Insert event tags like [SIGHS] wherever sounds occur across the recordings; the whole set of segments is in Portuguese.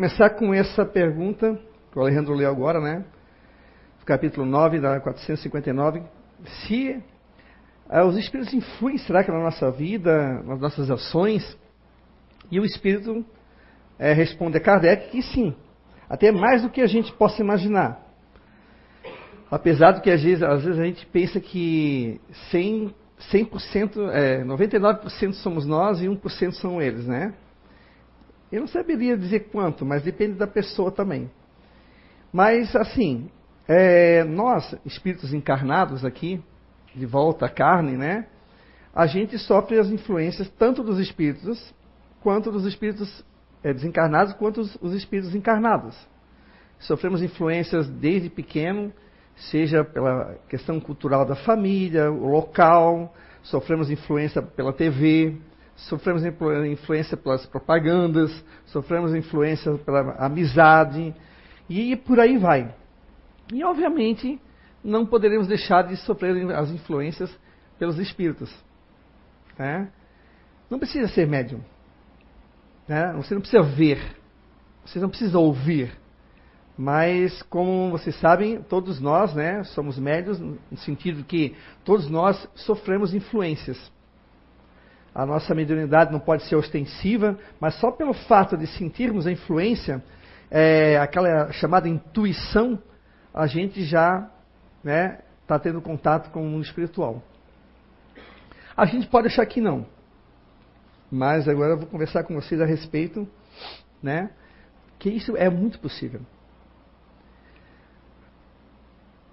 começar com essa pergunta que o Alejandro leu agora, né? Capítulo 9, da 459. Se ah, os espíritos influem, será que na nossa vida, nas nossas ações? E o espírito é, responde a Kardec que sim, até mais do que a gente possa imaginar. Apesar do que às vezes, às vezes a gente pensa que 100, 100% é, 99% somos nós e 1% são eles, né? Eu não saberia dizer quanto, mas depende da pessoa também. Mas, assim, é, nós, espíritos encarnados aqui, de volta à carne, né? A gente sofre as influências tanto dos espíritos, quanto dos espíritos é, desencarnados, quanto os, os espíritos encarnados. Sofremos influências desde pequeno, seja pela questão cultural da família, o local, sofremos influência pela TV, sofremos influência pelas propagandas, sofremos influência pela amizade, e por aí vai. E, obviamente, não poderemos deixar de sofrer as influências pelos espíritos. Né? Não precisa ser médium. Né? Você não precisa ver. Você não precisa ouvir. Mas, como vocês sabem, todos nós né, somos médios, no sentido que todos nós sofremos influências. A nossa mediunidade não pode ser ostensiva, mas só pelo fato de sentirmos a influência, é, aquela chamada intuição, a gente já está né, tá tendo contato com o mundo espiritual. A gente pode achar que não, mas agora eu vou conversar com vocês a respeito, né, que isso é muito possível.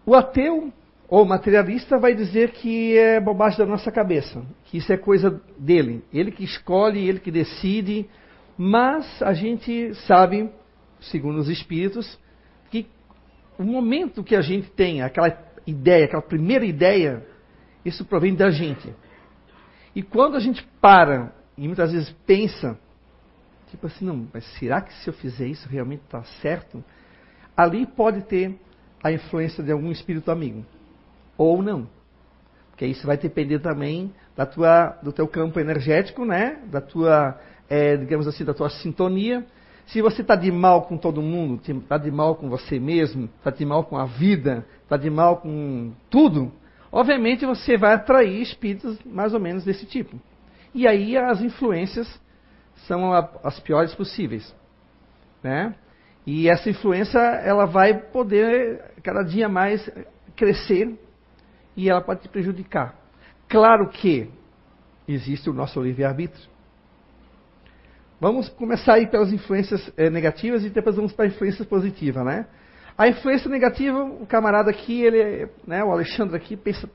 O ateu ou materialista vai dizer que é bobagem da nossa cabeça, que isso é coisa dele, ele que escolhe, ele que decide, mas a gente sabe, segundo os espíritos, que o momento que a gente tem aquela ideia, aquela primeira ideia, isso provém da gente. E quando a gente para e muitas vezes pensa, tipo assim, não, mas será que se eu fizer isso realmente está certo? Ali pode ter a influência de algum espírito amigo ou não. Porque isso vai depender também da tua, do teu campo energético, né? Da tua, é, digamos assim, da tua sintonia. Se você está de mal com todo mundo, está de mal com você mesmo, está de mal com a vida, está de mal com tudo, obviamente você vai atrair espíritos mais ou menos desse tipo. E aí as influências são as piores possíveis, né? E essa influência ela vai poder cada dia mais crescer e ela pode te prejudicar. Claro que existe o nosso livre-arbítrio. Vamos começar aí pelas influências é, negativas e depois vamos para a influência positiva, né? A influência negativa, o camarada aqui, ele, né, o Alexandre aqui, pensa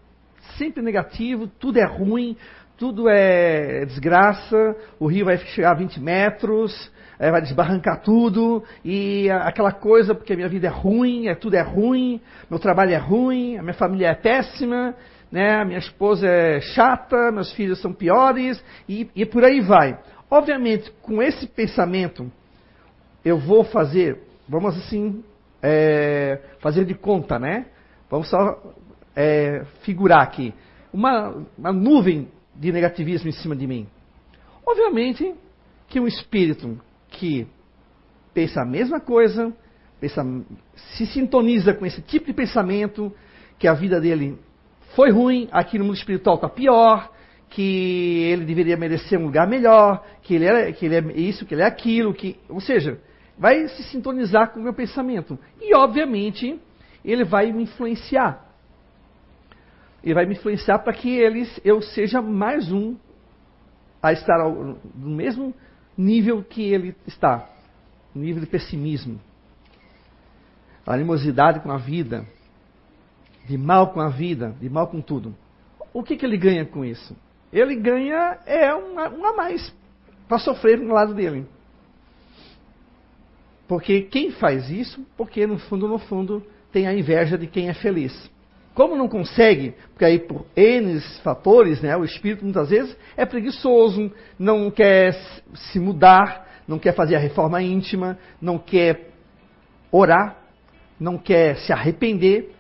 sempre negativo, tudo é ruim, tudo é desgraça, o rio vai chegar a 20 metros, é, vai desbarrancar tudo, e aquela coisa, porque a minha vida é ruim, é, tudo é ruim, meu trabalho é ruim, a minha família é péssima, né, a minha esposa é chata, meus filhos são piores, e, e por aí vai. Obviamente, com esse pensamento, eu vou fazer, vamos assim, é, fazer de conta, né? Vamos só é, figurar aqui. Uma, uma nuvem de negativismo em cima de mim. Obviamente que um espírito que pensa a mesma coisa, pensa, se sintoniza com esse tipo de pensamento, que a vida dele foi ruim, aqui no mundo espiritual está pior, que ele deveria merecer um lugar melhor, que ele, é, que ele é isso, que ele é aquilo, que, ou seja, vai se sintonizar com o meu pensamento. E, obviamente, ele vai me influenciar. Ele vai me influenciar para que eles, eu seja mais um a estar ao, no mesmo nível que ele está, nível de pessimismo, animosidade com a vida, de mal com a vida, de mal com tudo. O que, que ele ganha com isso? Ele ganha é um, um a mais para sofrer no lado dele. Porque quem faz isso, porque no fundo, no fundo, tem a inveja de quem é feliz. Como não consegue, porque aí por N fatores, né, o espírito muitas vezes é preguiçoso, não quer se mudar, não quer fazer a reforma íntima, não quer orar, não quer se arrepender,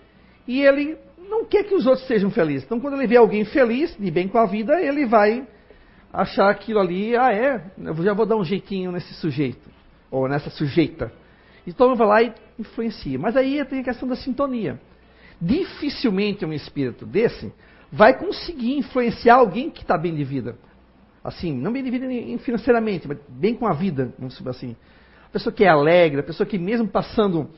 e ele não quer que os outros sejam felizes. Então, quando ele vê alguém feliz, de bem com a vida, ele vai achar aquilo ali, ah é, eu já vou dar um jeitinho nesse sujeito. ou nessa sujeita. Então vai lá e influencia. Mas aí tem a questão da sintonia. Dificilmente um espírito desse vai conseguir influenciar alguém que está bem de vida. Assim, não bem de vida financeiramente, mas bem com a vida, vamos dizer assim. A pessoa que é alegre, a pessoa que mesmo passando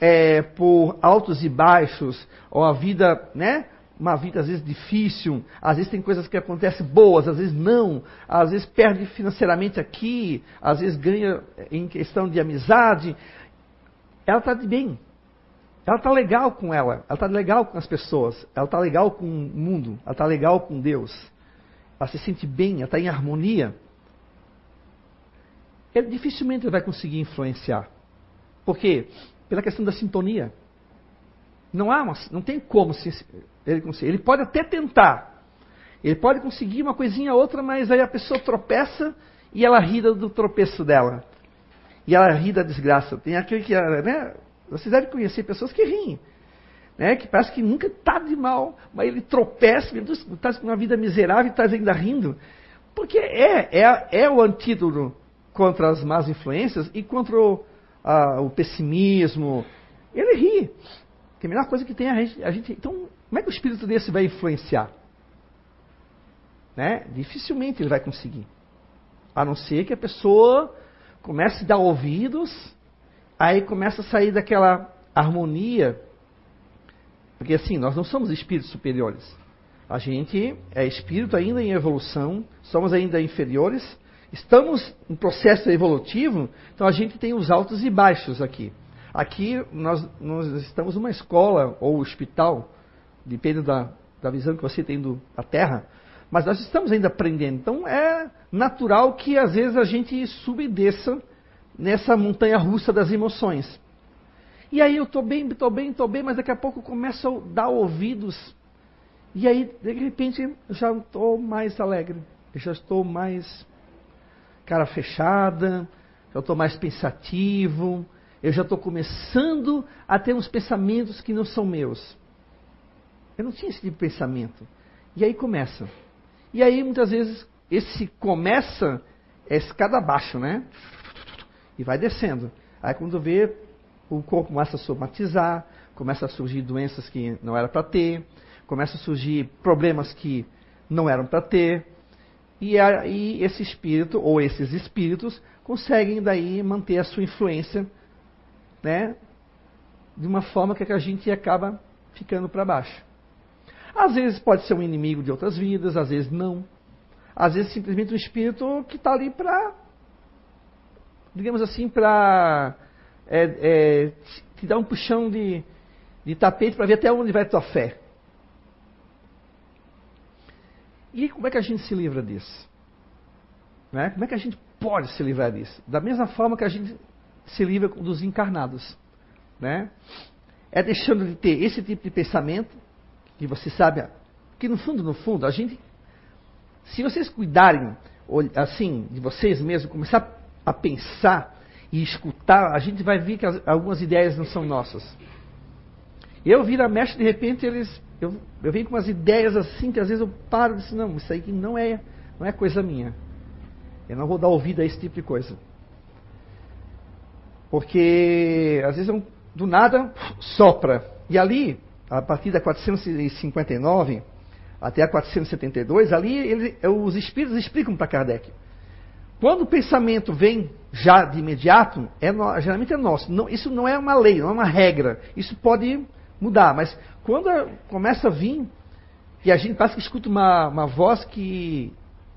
é, por altos e baixos, ou a vida, né? Uma vida às vezes difícil, às vezes tem coisas que acontecem boas, às vezes não, às vezes perde financeiramente aqui, às vezes ganha em questão de amizade. Ela está de bem. Ela está legal com ela, ela está legal com as pessoas, ela está legal com o mundo, ela está legal com Deus. Ela se sente bem, ela está em harmonia. Ele dificilmente ele vai conseguir influenciar. Por quê? Pela questão da sintonia. Não há não tem como ele conseguir. Ele pode até tentar. Ele pode conseguir uma coisinha ou outra, mas aí a pessoa tropeça e ela ri do tropeço dela. E ela ri da desgraça. Tem aquele que, né? Vocês devem conhecer pessoas que riem. Né, que parece que nunca está de mal, mas ele tropeça, está com uma vida miserável e está ainda rindo. Porque é, é, é o antídoto contra as más influências e contra o, a, o pessimismo. Ele ri. Que a melhor coisa que tem é a gente, a gente. Então, como é que o espírito desse vai influenciar? Né? Dificilmente ele vai conseguir. A não ser que a pessoa comece a dar ouvidos, aí começa a sair daquela harmonia. Porque assim, nós não somos espíritos superiores. A gente é espírito ainda em evolução, somos ainda inferiores, estamos em processo evolutivo, então a gente tem os altos e baixos aqui. Aqui nós, nós estamos numa escola ou hospital, depende da, da visão que você tem do, da Terra, mas nós estamos ainda aprendendo. Então é natural que às vezes a gente suba e desça nessa montanha russa das emoções. E aí eu estou bem, estou bem, estou bem, mas daqui a pouco começo a dar ouvidos. E aí, de repente, já estou mais alegre. Eu já estou mais cara fechada, já estou mais pensativo. Eu já estou começando a ter uns pensamentos que não são meus. Eu não tinha esse tipo de pensamento. E aí começa. E aí, muitas vezes, esse começa é escada abaixo, né? E vai descendo. Aí quando vê, o corpo começa a somatizar, começa a surgir doenças que não era para ter, começa a surgir problemas que não eram para ter. E aí esse espírito, ou esses espíritos, conseguem daí manter a sua influência, né? De uma forma que a gente acaba ficando para baixo. Às vezes pode ser um inimigo de outras vidas, às vezes não. Às vezes simplesmente um espírito que está ali para, digamos assim, para é, é, te dar um puxão de, de tapete para ver até onde vai a tua fé. E como é que a gente se livra disso? Né? Como é que a gente pode se livrar disso? Da mesma forma que a gente se livra dos encarnados. Né? É deixando de ter esse tipo de pensamento, que você sabe que no fundo, no fundo, a gente, se vocês cuidarem assim de vocês mesmos, começar a pensar e escutar, a gente vai ver que as, algumas ideias não são nossas. Eu viro a mexe, de repente eles, eu, eu venho com umas ideias assim que às vezes eu paro e disse, não, isso aí não é, não é coisa minha. Eu não vou dar ouvido a esse tipo de coisa. Porque às vezes do nada sopra. E ali a partir da 459 até a 472, ali ele, os espíritos explicam para Kardec. Quando o pensamento vem já de imediato, é geralmente é nosso. Não, isso não é uma lei, não é uma regra. Isso pode mudar, mas quando começa a vir, e a gente parece que escuta uma, uma voz que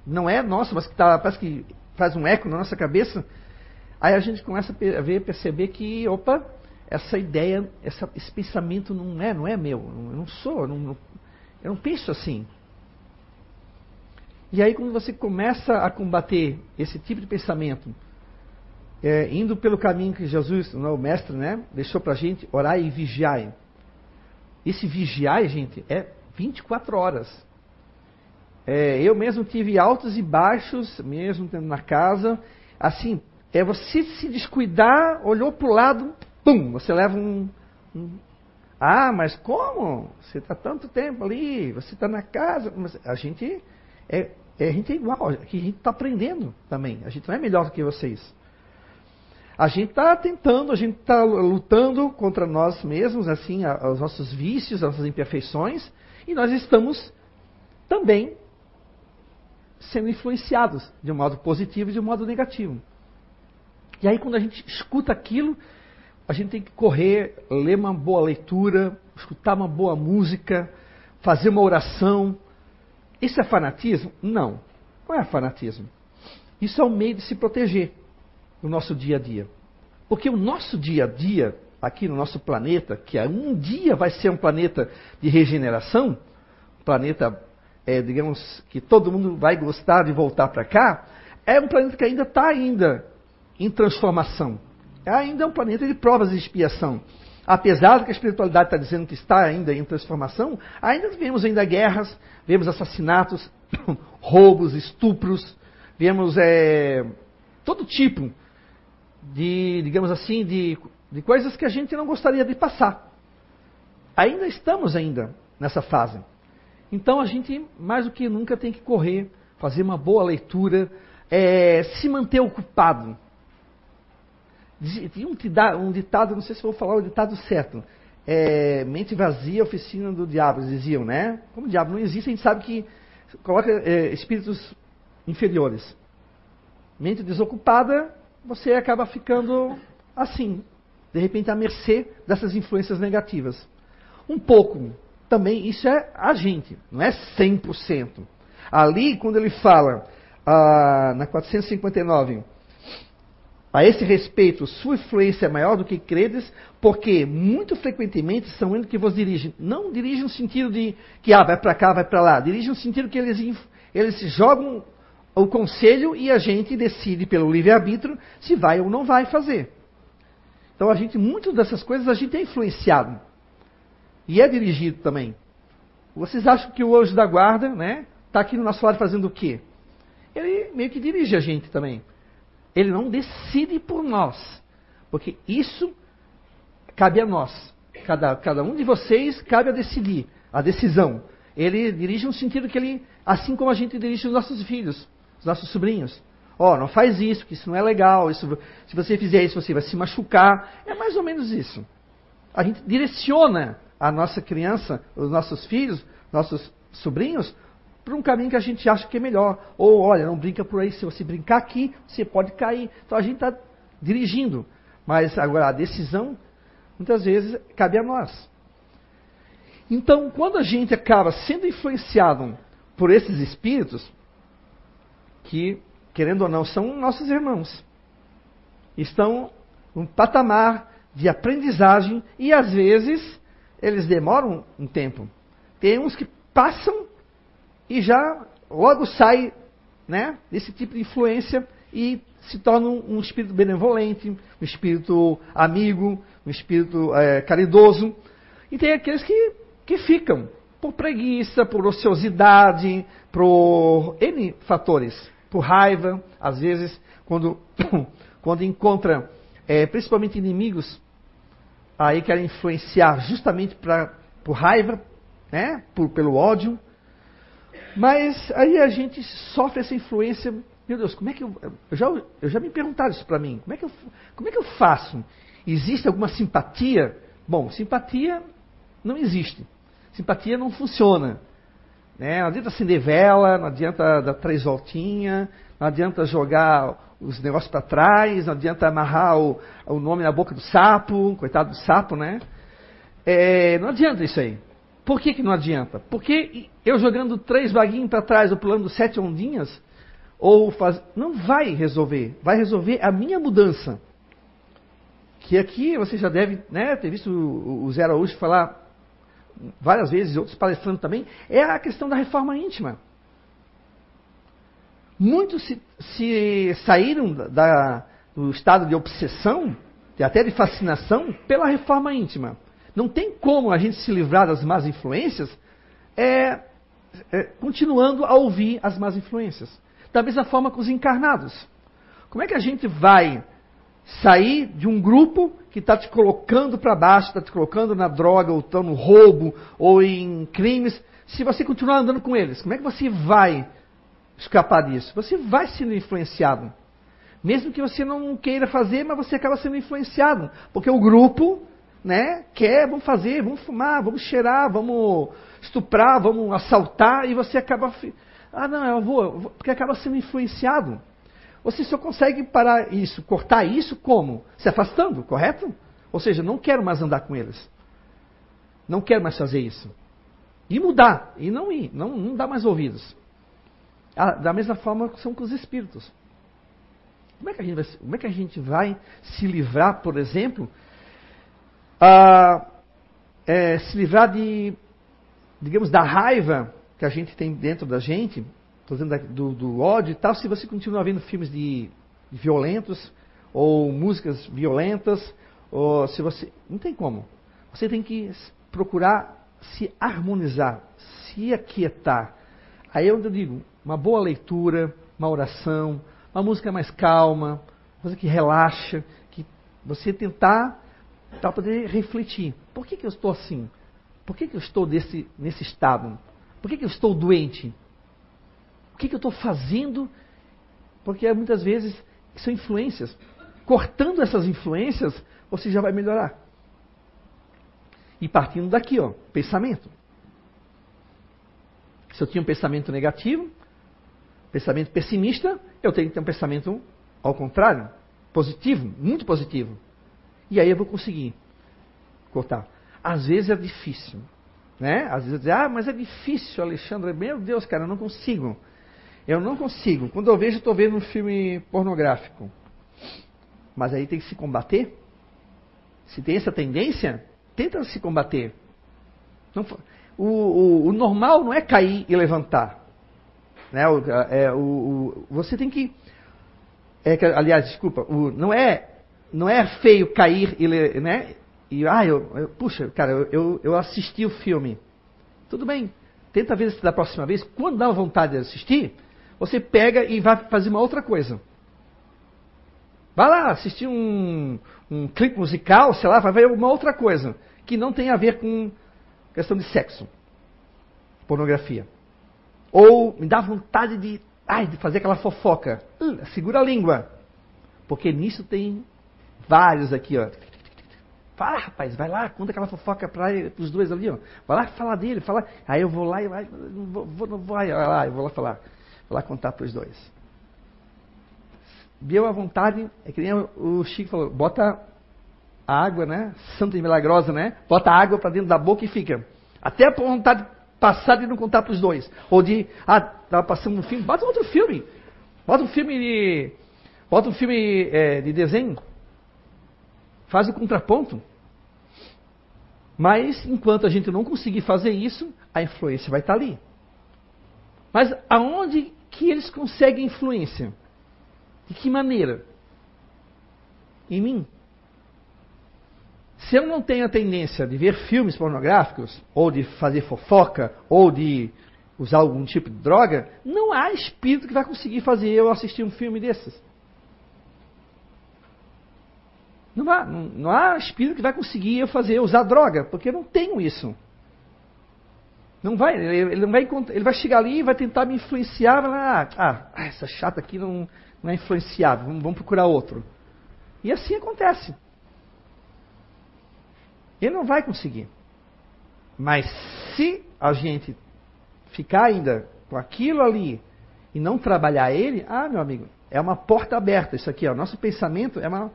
não é nossa, mas que tá, parece que faz um eco na nossa cabeça, aí a gente começa a ver, perceber que, opa, essa ideia, essa, esse pensamento não é, não é meu, eu não sou, eu não, eu não penso assim. E aí quando você começa a combater esse tipo de pensamento, é, indo pelo caminho que Jesus, o mestre, né, deixou para a gente, orar e vigiar. Esse vigiar, gente, é 24 horas. É, eu mesmo tive altos e baixos, mesmo tendo na casa. Assim, é você se descuidar, olhou para o lado, pum, você leva um, um ah, mas como? Você está tanto tempo ali, você está na casa. Mas a gente é, é, a gente é igual, a gente está aprendendo também. A gente não é melhor do que vocês. A gente está tentando, a gente está lutando contra nós mesmos, assim, os nossos vícios, as nossas imperfeições, e nós estamos também sendo influenciados de um modo positivo e de um modo negativo. E aí, quando a gente escuta aquilo, a gente tem que correr, ler uma boa leitura, escutar uma boa música, fazer uma oração. Isso é fanatismo? Não. Não é fanatismo. Isso é um meio de se proteger no nosso dia a dia. Porque o nosso dia a dia, aqui no nosso planeta, que é um dia vai ser um planeta de regeneração, planeta, é, digamos, que todo mundo vai gostar de voltar para cá, é um planeta que ainda está ainda em transformação. É ainda um planeta de provas e expiação. Apesar de que a espiritualidade está dizendo que está ainda em transformação, ainda vemos ainda guerras, vemos assassinatos, [COUGHS] roubos, estupros, vemos é, todo tipo de, digamos assim, de, de coisas que a gente não gostaria de passar. Ainda estamos ainda nessa fase. Então a gente, mais do que nunca, tem que correr, fazer uma boa leitura, é, se manter ocupado. Tinha um, um, ditado, não sei se vou falar o ditado certo. É, mente vazia, oficina do diabo, diziam, né? Como o diabo não existe, a gente sabe que coloca é, espíritos inferiores. Mente desocupada, você acaba ficando assim, de repente à mercê dessas influências negativas. Um pouco, também isso é a gente, não é 100%. Ali, quando ele fala, ah, na 459, a esse respeito, sua influência é maior do que credes, porque muito frequentemente são eles que vos dirigem. Não dirigem no sentido de que ah, vai para cá, vai para lá. Dirigem no sentido que eles, eles jogam o conselho e a gente decide pelo livre-arbítrio se vai ou não vai fazer. Então a gente, muitas dessas coisas a gente é influenciado. E é dirigido também. Vocês acham que o anjo da guarda, né, está aqui no nosso lado fazendo o quê? Ele meio que dirige a gente também. Ele não decide por nós. Porque isso cabe a nós. Cada, cada um de vocês cabe a decidir, a decisão. Ele dirige no sentido que ele, assim como a gente dirige os nossos filhos os nossos sobrinhos. Ó, oh, não faz isso, que isso não é legal. Isso, se você fizer isso, você vai se machucar. É mais ou menos isso. A gente direciona a nossa criança, os nossos filhos, nossos sobrinhos, para um caminho que a gente acha que é melhor. Ou, olha, não brinca por aí. Se você brincar aqui, você pode cair. Então a gente está dirigindo. Mas agora a decisão, muitas vezes, cabe a nós. Então, quando a gente acaba sendo influenciado por esses espíritos, que, querendo ou não, são nossos irmãos. Estão num patamar de aprendizagem e às vezes eles demoram um tempo. Tem uns que passam e já logo sai né, desse tipo de influência e se tornam um espírito benevolente, um espírito amigo, um espírito é, caridoso. E tem aqueles que, que ficam por preguiça, por ociosidade, por N fatores por raiva, às vezes, quando, [COUGHS] quando encontra é, principalmente inimigos, aí querem influenciar justamente pra, por raiva, né? por, pelo ódio. Mas aí a gente sofre essa influência. Meu Deus, como é que eu. Eu já, eu já me perguntaram isso para mim. Como é, que eu, como é que eu faço? Existe alguma simpatia? Bom, simpatia não existe. Simpatia não funciona. Né? Não adianta acender vela, não adianta dar três voltinhas, não adianta jogar os negócios para trás, não adianta amarrar o, o, nome na boca do sapo, coitado do sapo, né? É, não adianta isso aí. Por que, que não adianta? Porque eu jogando três baguinhos para trás ou pulando sete ondinhas, ou faz... não vai resolver. Vai resolver a minha mudança. Que aqui você já deve né, ter visto o, Zé Araújo falar várias vezes, outros palestrando também, é a questão da reforma íntima. Muitos se, se saíram da, do estado de obsessão, até de fascinação, pela reforma íntima. Não tem como a gente se livrar das más influências é, é, continuando a ouvir as más influências. Da mesma forma com os encarnados. Como é que a gente vai sair de um grupo que está te colocando para baixo, está te colocando na droga, ou tá no roubo, ou em crimes, se você continuar andando com eles, como é que você vai escapar disso? Você vai sendo influenciado. Mesmo que você não queira fazer, mas você acaba sendo influenciado. Porque o grupo né, quer, vamos fazer, vamos fumar, vamos cheirar, vamos estuprar, vamos assaltar, e você acaba. Ah, não, eu vou, eu vou porque acaba sendo influenciado. Você só consegue parar isso, cortar isso como? Se afastando, correto? Ou seja, não quero mais andar com eles. Não quero mais fazer isso. E mudar, e não ir, não, não dar mais ouvidos. Ah, da mesma forma são com os espíritos. Como é, que a gente vai, como é que a gente vai se livrar, por exemplo, a, é, se livrar de, digamos, da raiva que a gente tem dentro da gente, do, do ódio e tal, se você continua vendo filmes de, de violentos, ou músicas violentas, ou se você. Não tem como. Você tem que procurar se harmonizar, se aquietar. Aí é eu digo, uma boa leitura, uma oração, uma música mais calma, uma coisa que relaxa, que você tentar para poder refletir. Por que, que eu estou assim? Por que, que eu estou desse, nesse estado? Por que, que eu estou doente? O que, que eu estou fazendo? Porque muitas vezes são influências. Cortando essas influências, você já vai melhorar. E partindo daqui, ó, pensamento. Se eu tinha um pensamento negativo, pensamento pessimista, eu tenho que ter um pensamento ao contrário, positivo, muito positivo. E aí eu vou conseguir cortar. Às vezes é difícil. Né? Às vezes digo, ah, mas é difícil, Alexandre. Meu Deus, cara, eu não consigo. Eu não consigo. Quando eu vejo, estou vendo um filme pornográfico. Mas aí tem que se combater. Se tem essa tendência, tenta se combater. Não, o, o, o, normal não é cair e levantar. Né? O, é, o, você tem que. É, aliás, desculpa, não é não é feio cair e, né? E, ah, eu, eu puxa, cara, eu, eu assisti o filme. Tudo bem. Tenta ver se da próxima vez, quando dá vontade de assistir, você pega e vai fazer uma outra coisa. Vai lá assistir um, um clipe musical, sei lá, vai ver uma outra coisa que não tem a ver com questão de sexo, pornografia. Ou me dá vontade de, ai, de fazer aquela fofoca. Uh, segura a língua. Porque nisso tem Vários aqui, ó. Fala, rapaz, vai lá, conta aquela fofoca para os dois ali, ó. Vai lá falar dele, fala. Aí eu vou lá e vai, não vou, vou, não vou, lá, eu vou lá falar. Vou lá contar para os dois. Deu a vontade, é que nem o Chico falou, bota a água, né? Santa e milagrosa, né? Bota a água para dentro da boca e fica. Até a vontade passar de não contar para os dois. Ou de, ah, tava passando um filme, bota outro filme. Bota um filme de. Bota um filme é, de desenho faz o contraponto. Mas enquanto a gente não conseguir fazer isso, a influência vai estar ali. Mas aonde que eles conseguem influência? De que maneira? Em mim. Se eu não tenho a tendência de ver filmes pornográficos, ou de fazer fofoca, ou de usar algum tipo de droga, não há espírito que vai conseguir fazer eu assistir um filme desses. Não há, não, há espírito que vai conseguir fazer, usar droga, porque eu não tenho isso. Não vai, ele, não vai, ele vai chegar ali e vai tentar me influenciar, vai, ah, ah, essa chata aqui não, não é influenciável, vamos, vamos procurar outro. E assim acontece. Ele não vai conseguir. Mas se a gente ficar ainda com aquilo ali e não trabalhar ele, ah, meu amigo, é uma porta aberta. Isso aqui, o nosso pensamento é uma,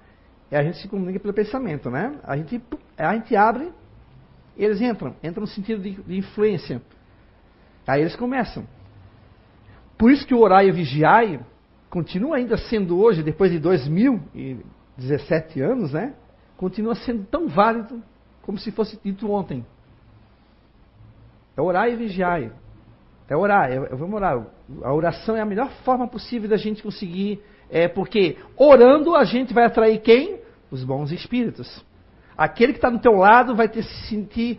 a gente se comunica pelo pensamento, né? A gente, a gente abre, eles entram, entram no sentido de, de influência. Aí eles começam. Por isso que o orai e o vigiai continua ainda sendo hoje, depois de 2017 anos, né? Continua sendo tão válido como se fosse dito ontem. É orar e vigiar. É orar, é, vamos orar. A oração é a melhor forma possível da gente conseguir é porque orando a gente vai atrair quem? Os bons espíritos. Aquele que está do teu lado vai te sentir,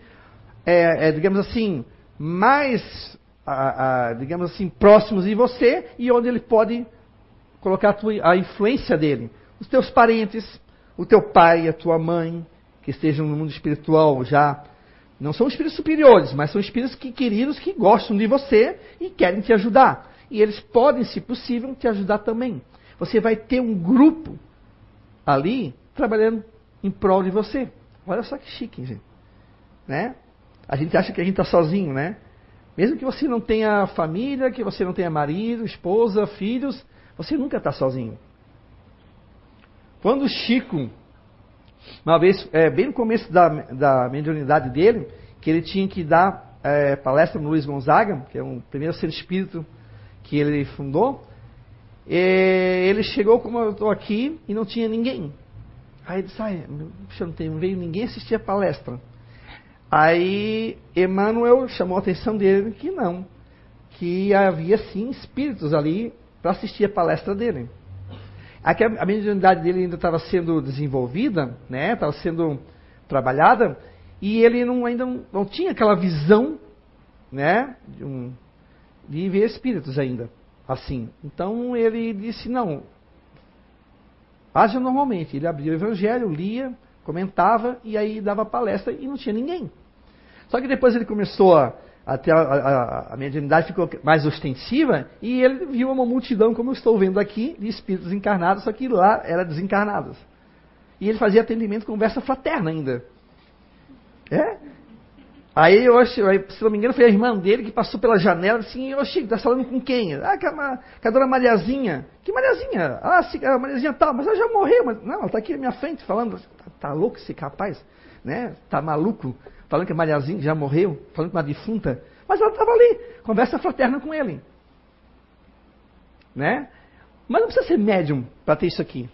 é, é, digamos assim, mais, a, a, digamos assim, próximos de você e onde ele pode colocar a, tua, a influência dele. Os teus parentes, o teu pai, a tua mãe, que estejam no mundo espiritual já não são espíritos superiores, mas são espíritos que, queridos que gostam de você e querem te ajudar. E eles podem, se possível, te ajudar também. você vai ter um grupo ali trabalhando em prol de você. Olha só que chique, gente. Né? A gente acha que a gente está sozinho, né? Mesmo que você não tenha família, que você não tenha marido, esposa, filhos, você nunca está sozinho. Quando o Chico, uma vez, é, bem no começo da, da mediunidade dele, que ele tinha que dar é, palestra no Luiz Gonzaga, que é o primeiro ser espírito que ele fundou, ele chegou como eu estou aqui e não tinha ninguém. Aí ele disse, ah, não, tem, não veio ninguém assistir a palestra. Aí Emmanuel chamou a atenção dele que não, que havia sim espíritos ali para assistir a palestra dele. Aqui a, a mediunidade dele ainda estava sendo desenvolvida, né? Estava sendo trabalhada e ele não, ainda não, não tinha aquela visão, né? De, um, de ver espíritos ainda assim. Então ele disse: não, haja normalmente. Ele abria o evangelho, lia, comentava e aí dava palestra e não tinha ninguém. Só que depois ele começou a. A, a, a mediunidade ficou mais ostensiva e ele viu uma multidão, como eu estou vendo aqui, de espíritos encarnados, só que lá era desencarnados. E ele fazia atendimento, conversa fraterna ainda. É? Aí eu acho, se não me engano, foi a irmã dele que passou pela janela assim, eu achei, tá falando com quem? Ah, com a, com a dona Mariazinha. Que Mariazinha? Ah, a Mariazinha tal, mas ela já morreu. Mas, não, ela está aqui na minha frente falando. Tá, tá, louco esse capaz? Né? Tá maluco? Falando que a Mariazinha já morreu, falando com uma defunta. Mas ela estava ali, conversa fraterna com ele. Né? Mas não precisa ser médium para ter isso aqui.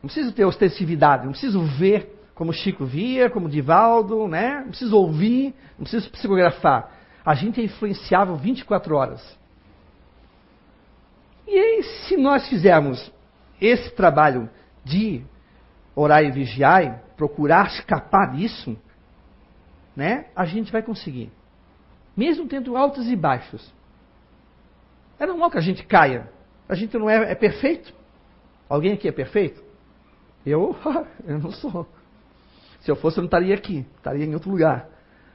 Não preciso ter ostensividade, não preciso ver como Chico via, como Divaldo, né? Não preciso ouvir, não preciso psicografar. A gente é influenciável 24 horas. E aí, se nós fizermos esse trabalho de orar e vigiar, procurar escapar disso, né? A gente vai conseguir. Mesmo tendo altos e baixos. É normal que a gente caia. A gente não é, é perfeito? Alguém aqui é perfeito? Eu, [LAUGHS] eu não sou. Se eu fosse, eu não estaria aqui, estaria em outro lugar.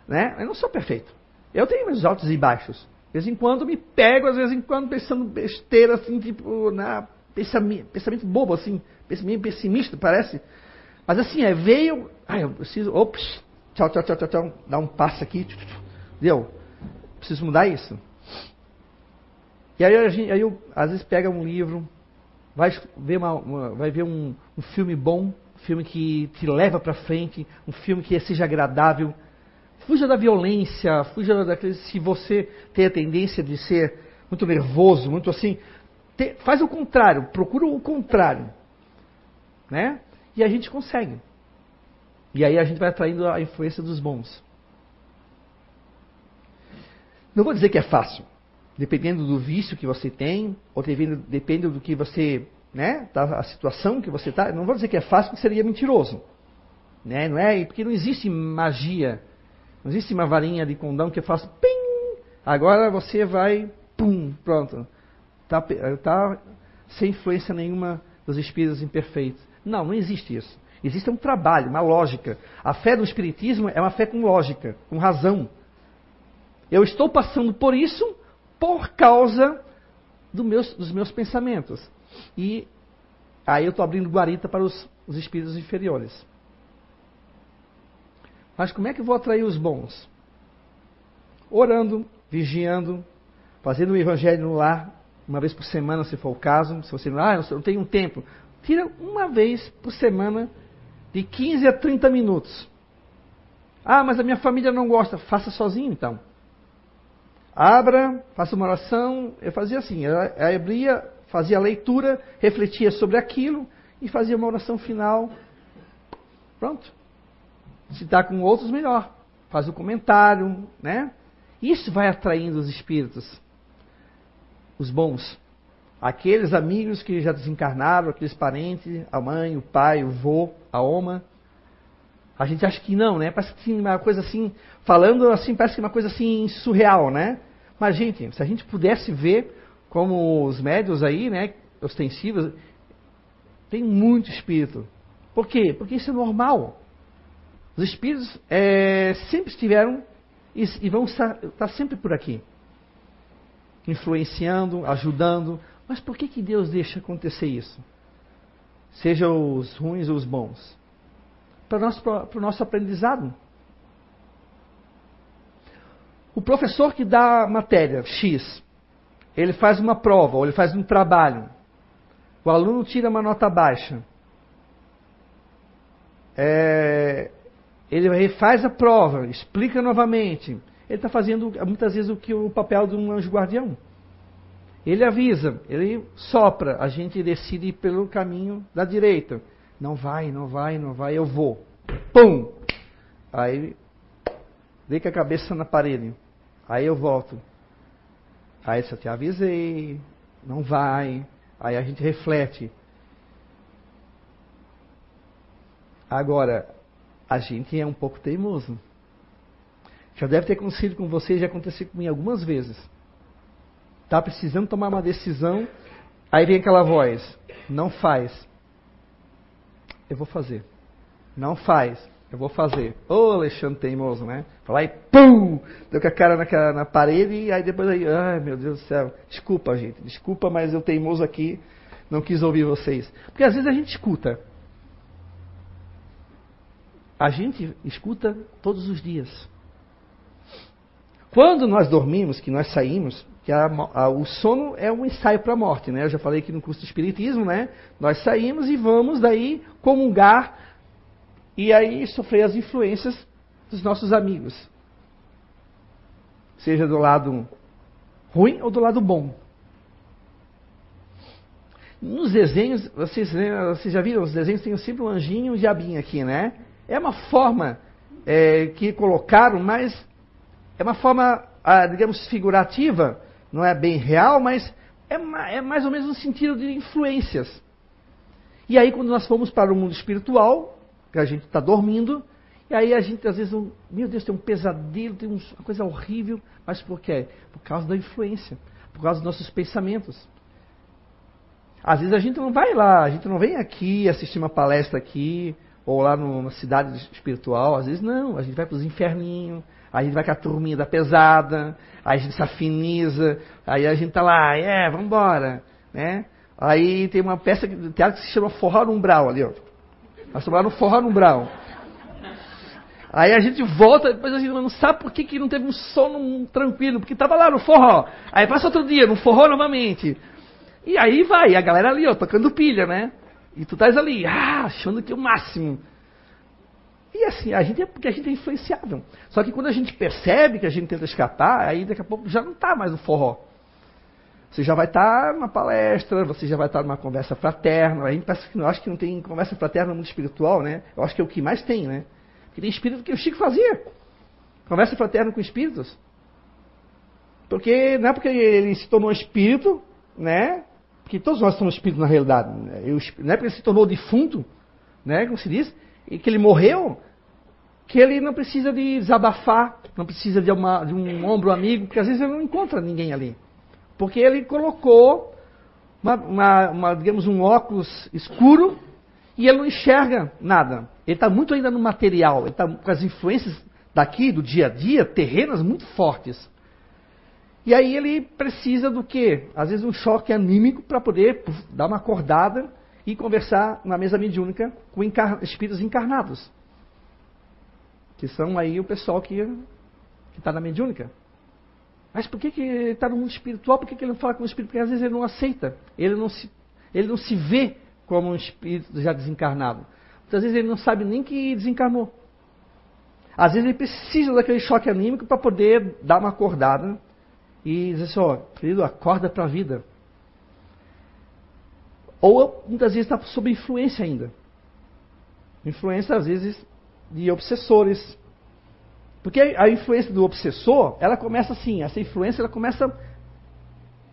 Né? Eu não sou perfeito. Eu tenho meus altos e baixos. De vez em quando me pego, às vezes em quando pensando besteira, assim, tipo, na, pensamento, pensamento bobo, assim, pensamento pessimista, parece. Mas assim, é, veio, ai, eu preciso, ops, tchau, tchau, tchau, tchau, tchau, dá um passo aqui, deu, preciso mudar isso. E aí, gente, aí eu, às vezes, pega um livro, vai ver, uma, uma vai ver um, um filme bom, filme que te leva para frente, um filme que seja agradável. Fuja da violência, fuja daquele. Se você tem a tendência de ser muito nervoso, muito assim, te, faz o contrário, procura o contrário. Né? E a gente consegue. E aí a gente vai atraindo a influência dos bons. Não vou dizer que é fácil. Dependendo do vício que você tem, ou dependendo do que você né, da situação que você está, não vou dizer que é fácil, porque seria mentiroso. Né, não é? Porque não existe magia, não existe uma varinha de condão que eu faço, pim, agora você vai, pum, pronto. Está tá sem influência nenhuma dos espíritos imperfeitos. Não, não existe isso. Existe um trabalho, uma lógica. A fé do Espiritismo é uma fé com lógica, com razão. Eu estou passando por isso por causa do meus, dos meus pensamentos. E aí eu estou abrindo guarita para os, os espíritos inferiores. Mas como é que eu vou atrair os bons? Orando, vigiando, fazendo o evangelho no lar, uma vez por semana, se for o caso. Se você não, ah, eu não tenho um tempo. Tira uma vez por semana, de 15 a 30 minutos. Ah, mas a minha família não gosta. Faça sozinho então. Abra, faça uma oração. Eu fazia assim, eu abria fazia a leitura, refletia sobre aquilo e fazia uma oração final. Pronto. Se está com outros, melhor. Faz o comentário, né? Isso vai atraindo os espíritos, os bons. Aqueles amigos que já desencarnaram, aqueles parentes, a mãe, o pai, o vô, a oma. A gente acha que não, né? Parece que uma coisa assim, falando assim, parece que uma coisa assim surreal, né? Mas, gente, se a gente pudesse ver como os médios aí, né, ostensivos, tem muito espírito. Por quê? Porque isso é normal. Os espíritos é, sempre estiveram e, e vão estar, estar, sempre por aqui. Influenciando, ajudando. Mas por que, que Deus deixa acontecer isso? Seja os ruins ou os bons? Para o nosso, para o nosso aprendizado. O professor que dá matéria X, ele faz uma prova ou ele faz um trabalho. O aluno tira uma nota baixa. É, ele refaz a prova, explica novamente. Ele está fazendo muitas vezes o que o papel de um anjo guardião. Ele avisa, ele sopra, a gente decide ir pelo caminho da direita. Não vai, não vai, não vai, eu vou. Pum! Aí, dei com a cabeça na parede. Aí eu volto. Aí eu te avisei, não vai. Aí a gente reflete. Agora, a gente é um pouco teimoso. Já deve ter acontecido com você, já aconteceu comigo algumas vezes. Está precisando tomar uma decisão, aí vem aquela voz: não faz. Eu vou fazer. Não faz. Eu vou fazer. Ô Alexandre teimoso, né? Falar e pum! Deu com a cara na, na parede e aí depois aí, ai meu Deus do céu. Desculpa, gente. Desculpa, mas eu teimoso aqui, não quis ouvir vocês. Porque às vezes a gente escuta. A gente escuta todos os dias. Quando nós dormimos, que nós saímos, que a, a, o sono é um ensaio para a morte, né? Eu já falei aqui no curso de Espiritismo, né? Nós saímos e vamos daí comungar e aí sofrer as influências dos nossos amigos. Seja do lado ruim ou do lado bom. Nos desenhos, vocês, vocês já viram, os desenhos têm sempre um anjinho e um diabinho aqui, né? É uma forma é, que colocaram, mas é uma forma, ah, digamos, figurativa não é bem real, mas é, é mais ou menos no sentido de influências. E aí, quando nós fomos para o mundo espiritual, que a gente está dormindo, e aí a gente às vezes, meu Deus, tem um pesadelo, tem uma coisa horrível, mas por quê? Por causa da influência, por causa dos nossos pensamentos. Às vezes a gente não vai lá, a gente não vem aqui assistir uma palestra aqui, ou lá numa cidade espiritual, às vezes não, a gente vai para os inferninhos, a gente vai com a turminha da pesada, aí a gente se afiniza, aí a gente tá lá, é, vamos embora, né? Aí tem uma peça de teatro que se chama Forró Umbral ali, ó. Nós estamos lá no Forró no Umbral. Aí a gente volta, depois a gente não sabe por que, que não teve um sono tranquilo, porque estava lá no forró. Aí passa outro dia, no forró novamente. E aí vai, a galera ali, ó, tocando pilha, né? E tu estás ali, ah, achando que é o máximo. E assim, a gente é porque a gente é influenciável. Só que quando a gente percebe que a gente tenta escapar, aí daqui a pouco já não está mais no forró. Você já vai estar numa palestra, você já vai estar numa conversa fraterna. A gente parece que eu acho que não tem conversa fraterna no mundo espiritual, né? Eu acho que é o que mais tem, né? Porque tem espírito que o Chico fazia. Conversa fraterna com espíritos. Porque não é porque ele se tornou espírito, né? Porque todos nós somos espíritos na realidade. Né? Não é porque ele se tornou defunto, né? Como se diz, e que ele morreu, que ele não precisa de desabafar, não precisa de, uma, de um ombro amigo, porque às vezes ele não encontra ninguém ali. Porque ele colocou, uma, uma, uma, digamos, um óculos escuro e ele não enxerga nada. Ele está muito ainda no material, ele está com as influências daqui, do dia a dia, terrenas muito fortes. E aí ele precisa do quê? Às vezes um choque anímico para poder puf, dar uma acordada e conversar na mesa mediúnica com encar espíritos encarnados. Que são aí o pessoal que está na mediúnica. Mas por que, que ele está no mundo espiritual? Por que, que ele não fala com o espírito? Porque às vezes ele não aceita. Ele não se, ele não se vê como um espírito já desencarnado. Muitas vezes ele não sabe nem que desencarnou. Às vezes ele precisa daquele choque anímico para poder dar uma acordada e dizer assim, ó, querido, acorda para a vida. Ou muitas vezes está sob influência ainda. Influência, às vezes, de obsessores. Porque a influência do obsessor, ela começa assim, essa influência ela começa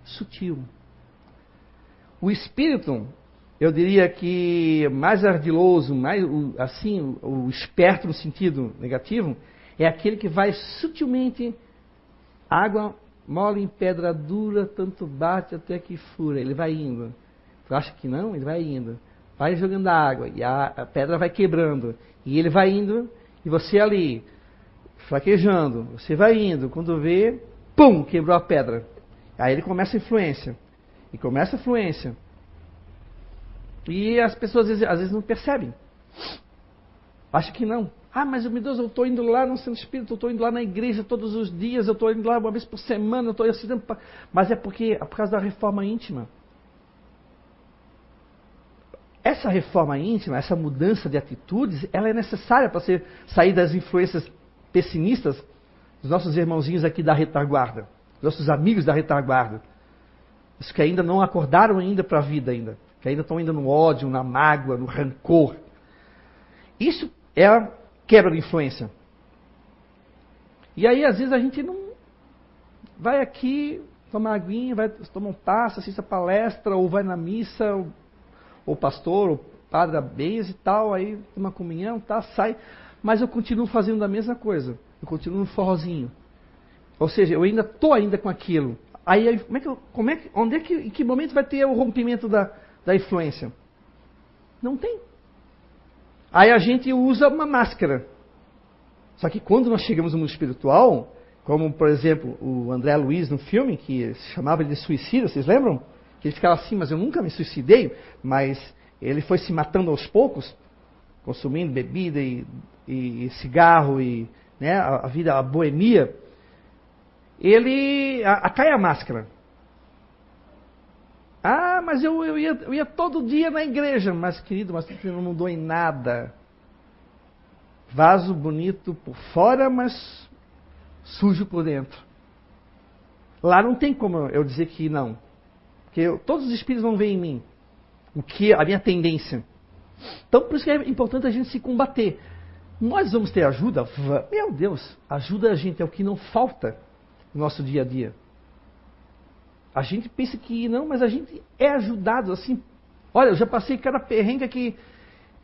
sutil. O espírito, eu diria que mais ardiloso, mais assim, o esperto no sentido negativo, é aquele que vai sutilmente água mole em pedra dura, tanto bate até que fura. Ele vai indo. Tu acha que não? Ele vai indo. Vai jogando a água e a, a pedra vai quebrando. E ele vai indo e você ali, fraquejando. Você vai indo. Quando vê, pum, quebrou a pedra. Aí ele começa a influência. E começa a fluência. E as pessoas às vezes, não percebem. Acho que não. Ah, mas meu Deus, eu estou indo lá no centro espírita, eu estou indo lá na igreja todos os dias, eu estou indo lá uma vez por semana, eu estou assistindo. Mas é porque é por causa da reforma íntima. Essa reforma íntima, essa mudança de atitudes, ela é necessária para você sair das influências pessimistas dos nossos irmãozinhos aqui da retaguarda, nossos amigos da retaguarda. Os que ainda não acordaram ainda para a vida ainda, que ainda estão ainda no ódio, na mágoa, no rancor. Isso é a quebra de influência. E aí, às vezes, a gente não vai aqui, toma aguinha, vai tomar um passo, assiste a palestra, ou vai na missa, ou, ou pastor, ou padre a e tal, aí toma comunhão, tá, sai. Mas eu continuo fazendo a mesma coisa. Eu continuo no forrozinho. Ou seja, eu ainda estou ainda com aquilo. Aí, como é que, como é que, onde é que, em que momento vai ter o rompimento da, da influência? Não tem. Aí a gente usa uma máscara. Só que quando nós chegamos no mundo espiritual, como por exemplo o André Luiz no filme, que se chamava de suicida, vocês lembram? Que ele ficava assim, mas eu nunca me suicidei, mas ele foi se matando aos poucos, consumindo bebida e, e, cigarro e né, a, a, vida, a boemia. Ele a, a, a máscara. Ah, mas eu, eu, ia, eu ia todo dia na igreja. Mas, querido, mas você não mudou em nada. Vaso bonito por fora, mas sujo por dentro. Lá não tem como eu dizer que não. Porque eu, todos os espíritos vão ver em mim o que a minha tendência. Então, por isso que é importante a gente se combater. Nós vamos ter ajuda? Meu Deus, ajuda a gente é o que não falta no nosso dia a dia. A gente pensa que não, mas a gente é ajudado assim. Olha, eu já passei cada perrengue que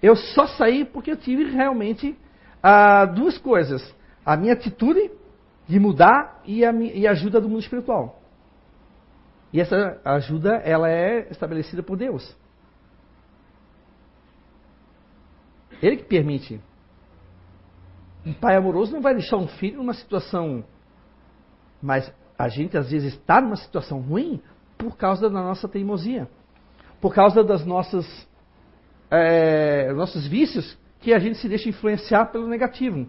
eu só saí porque eu tive realmente ah, duas coisas: a minha atitude de mudar e a, e a ajuda do mundo espiritual. E essa ajuda ela é estabelecida por Deus. Ele que permite. Um pai amoroso não vai deixar um filho numa situação mas a gente às vezes está numa situação ruim por causa da nossa teimosia, por causa das nossas é, nossos vícios que a gente se deixa influenciar pelo negativo.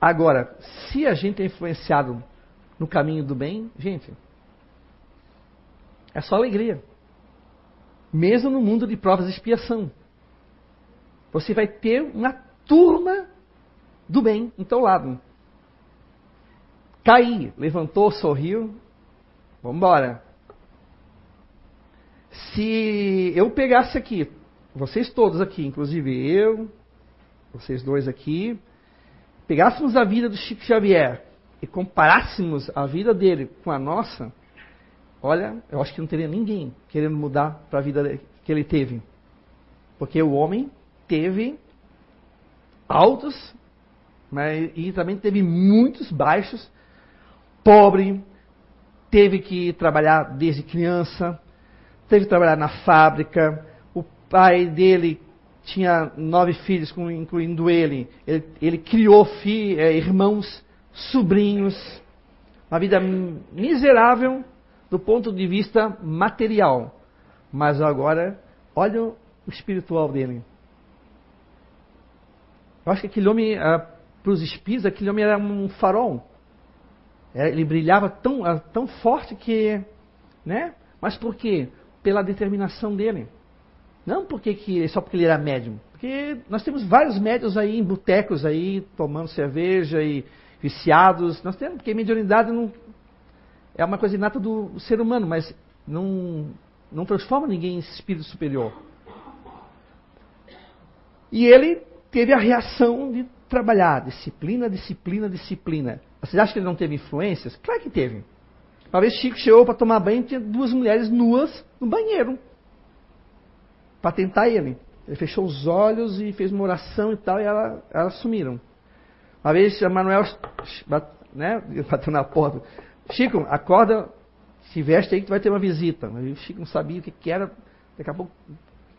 Agora, se a gente é influenciado no caminho do bem, gente, é só alegria. Mesmo no mundo de provas e expiação. Você vai ter uma turma do bem em teu lado. Caí, levantou, sorriu, vamos embora. Se eu pegasse aqui, vocês todos aqui, inclusive eu, vocês dois aqui, pegássemos a vida do Chico Xavier e comparássemos a vida dele com a nossa, olha, eu acho que não teria ninguém querendo mudar para a vida que ele teve. Porque o homem teve altos, mas e também teve muitos baixos pobre, teve que trabalhar desde criança, teve que trabalhar na fábrica. O pai dele tinha nove filhos, incluindo ele. Ele, ele criou fi, é, irmãos, sobrinhos. Uma vida miserável do ponto de vista material. Mas agora, olha o espiritual dele. Eu acho que aquele homem, ah, para os espíritos, aquele homem era um farol. É, ele brilhava tão, ah, tão forte que. Né? Mas por quê? Pela determinação dele. Não porque que, só porque ele era médium. Porque nós temos vários médios aí em botecos aí, tomando cerveja e viciados. Nós temos, porque mediunidade não, é uma coisa inata do ser humano, mas não, não transforma ninguém em espírito superior. E ele teve a reação de trabalhar disciplina, disciplina, disciplina. Vocês acham que ele não teve influências? Claro que teve. Uma vez Chico chegou para tomar banho e tinha duas mulheres nuas no banheiro. Para tentar ele. Ele fechou os olhos e fez uma oração e tal, e ela, elas sumiram. Uma vez a Manuel né, [LAUGHS] bateu na porta. Chico, acorda, se veste aí que tu vai ter uma visita. O Chico não sabia o que, que era. Daqui a pouco,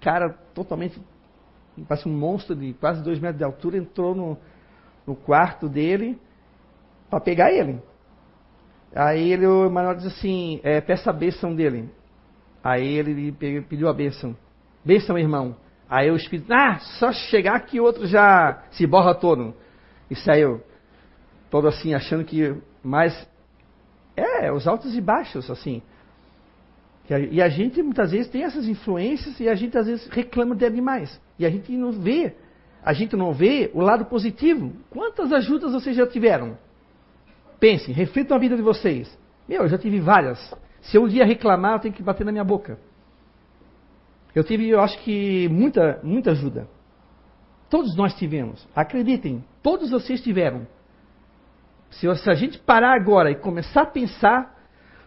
cara totalmente, parece um monstro de quase dois metros de altura, entrou no, no quarto dele para pegar ele. Aí ele, o Emanuel diz assim, é, peça a bênção dele. Aí ele pediu a bênção. Bênção, irmão. Aí o Espírito, ah, só chegar que o outro já se borra todo. E saiu todo assim, achando que mais. É, os altos e baixos, assim. E a gente muitas vezes tem essas influências e a gente às vezes reclama de animais. E a gente não vê, a gente não vê o lado positivo. Quantas ajudas vocês já tiveram? Pensem, reflitam a vida de vocês. Meu, eu já tive várias. Se eu um dia reclamar, eu tenho que bater na minha boca. Eu tive, eu acho que, muita, muita ajuda. Todos nós tivemos. Acreditem, todos vocês tiveram. Se a gente parar agora e começar a pensar,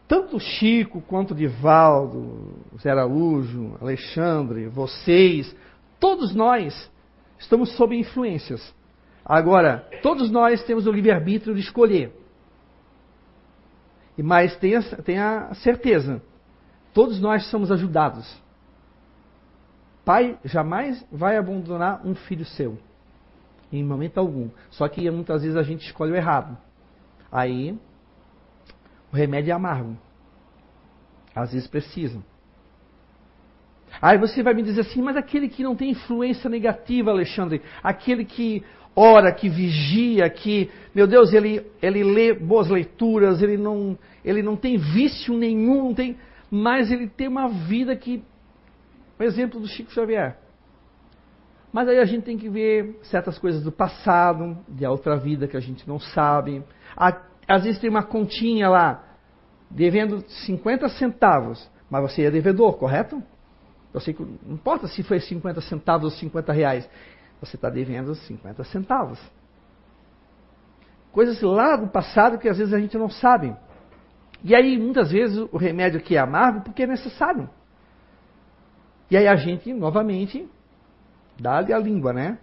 tanto Chico quanto Divaldo, Zé Araújo, Alexandre, vocês, todos nós estamos sob influências. Agora, todos nós temos o livre-arbítrio de escolher. Mas tenha, tenha certeza, todos nós somos ajudados. Pai jamais vai abandonar um filho seu. Em momento algum. Só que muitas vezes a gente escolhe o errado. Aí o remédio é amargo. Às vezes precisa. Aí você vai me dizer assim, mas aquele que não tem influência negativa, Alexandre, aquele que ora, que vigia, que, meu Deus, ele, ele lê boas leituras, ele não, ele não tem vício nenhum, não tem, mas ele tem uma vida que. O exemplo do Chico Xavier. Mas aí a gente tem que ver certas coisas do passado, de outra vida que a gente não sabe. Às vezes tem uma continha lá, devendo 50 centavos, mas você é devedor, correto? Que não importa se foi 50 centavos ou 50 reais você está devendo 50 centavos. Coisas lá do passado que às vezes a gente não sabe. E aí, muitas vezes, o remédio aqui é amargo porque é necessário. E aí a gente, novamente, dá-lhe a língua, né?